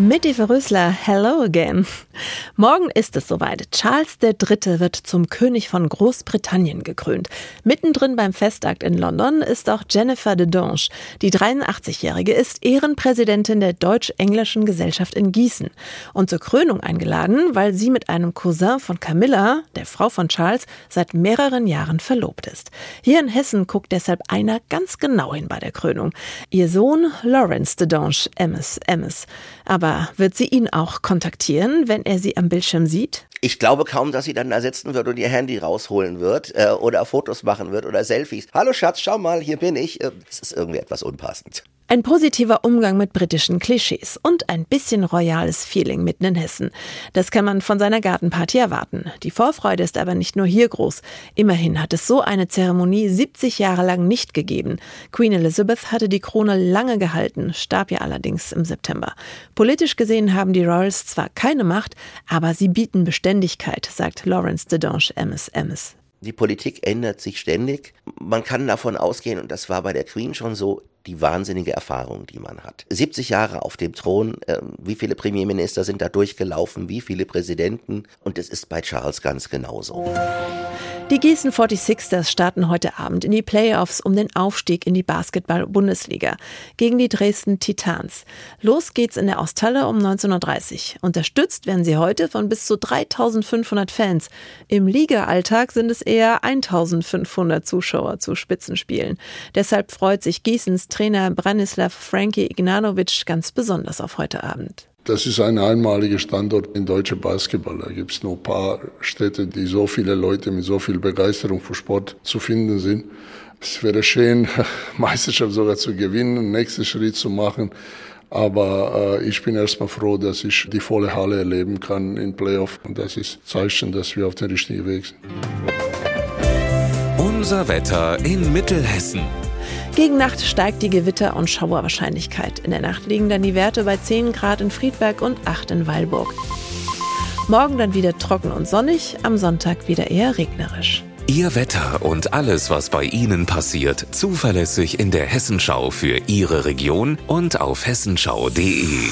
Mitty Verrösler, hello again. Morgen ist es soweit. Charles III. wird zum König von Großbritannien gekrönt. Mittendrin beim Festakt in London ist auch Jennifer de Donge. Die 83-Jährige ist Ehrenpräsidentin der Deutsch-Englischen Gesellschaft in Gießen und zur Krönung eingeladen, weil sie mit einem Cousin von Camilla, der Frau von Charles, seit mehreren Jahren verlobt ist. Hier in Hessen guckt deshalb einer ganz genau hin bei der Krönung. Ihr Sohn Lawrence de Donge, Emmes, Emmes. Aber aber wird sie ihn auch kontaktieren, wenn er sie am Bildschirm sieht? Ich glaube kaum, dass sie dann da sitzen wird und ihr Handy rausholen wird äh, oder Fotos machen wird oder Selfies. Hallo Schatz, schau mal, hier bin ich. Äh, das ist irgendwie etwas unpassend. Ein positiver Umgang mit britischen Klischees und ein bisschen royales Feeling mitten in Hessen. Das kann man von seiner Gartenparty erwarten. Die Vorfreude ist aber nicht nur hier groß. Immerhin hat es so eine Zeremonie 70 Jahre lang nicht gegeben. Queen Elizabeth hatte die Krone lange gehalten, starb ja allerdings im September. Politisch gesehen haben die Royals zwar keine Macht, aber sie bieten Beständigkeit, sagt Lawrence de Donge Emmes Emmes. Die Politik ändert sich ständig. Man kann davon ausgehen, und das war bei der Queen schon so, die wahnsinnige Erfahrung, die man hat. 70 Jahre auf dem Thron, äh, wie viele Premierminister sind da durchgelaufen, wie viele Präsidenten und es ist bei Charles ganz genauso. Die Gießen 46ers starten heute Abend in die Playoffs um den Aufstieg in die Basketball-Bundesliga gegen die Dresden Titans. Los geht's in der Osthalle um 19.30 Uhr. Unterstützt werden sie heute von bis zu 3500 Fans. Im Liga-Alltag sind es eher 1500 Zuschauer zu Spitzenspielen. Deshalb freut sich Gießens Trainer Branislav Frankie Ignanovic ganz besonders auf heute Abend. Das ist ein einmaliger Standort in deutscher Basketball. Da gibt es nur ein paar Städte, die so viele Leute mit so viel Begeisterung für Sport zu finden sind. Es wäre schön, Meisterschaft sogar zu gewinnen, nächsten Schritt zu machen. Aber äh, ich bin erstmal froh, dass ich die volle Halle erleben kann in Playoff. Und das ist Zeichen, dass wir auf dem richtigen Weg sind. Unser Wetter in Mittelhessen. Gegen Nacht steigt die Gewitter- und Schauerwahrscheinlichkeit. In der Nacht liegen dann die Werte bei 10 Grad in Friedberg und 8 in Weilburg. Morgen dann wieder trocken und sonnig, am Sonntag wieder eher regnerisch. Ihr Wetter und alles, was bei Ihnen passiert, zuverlässig in der Hessenschau für Ihre Region und auf hessenschau.de.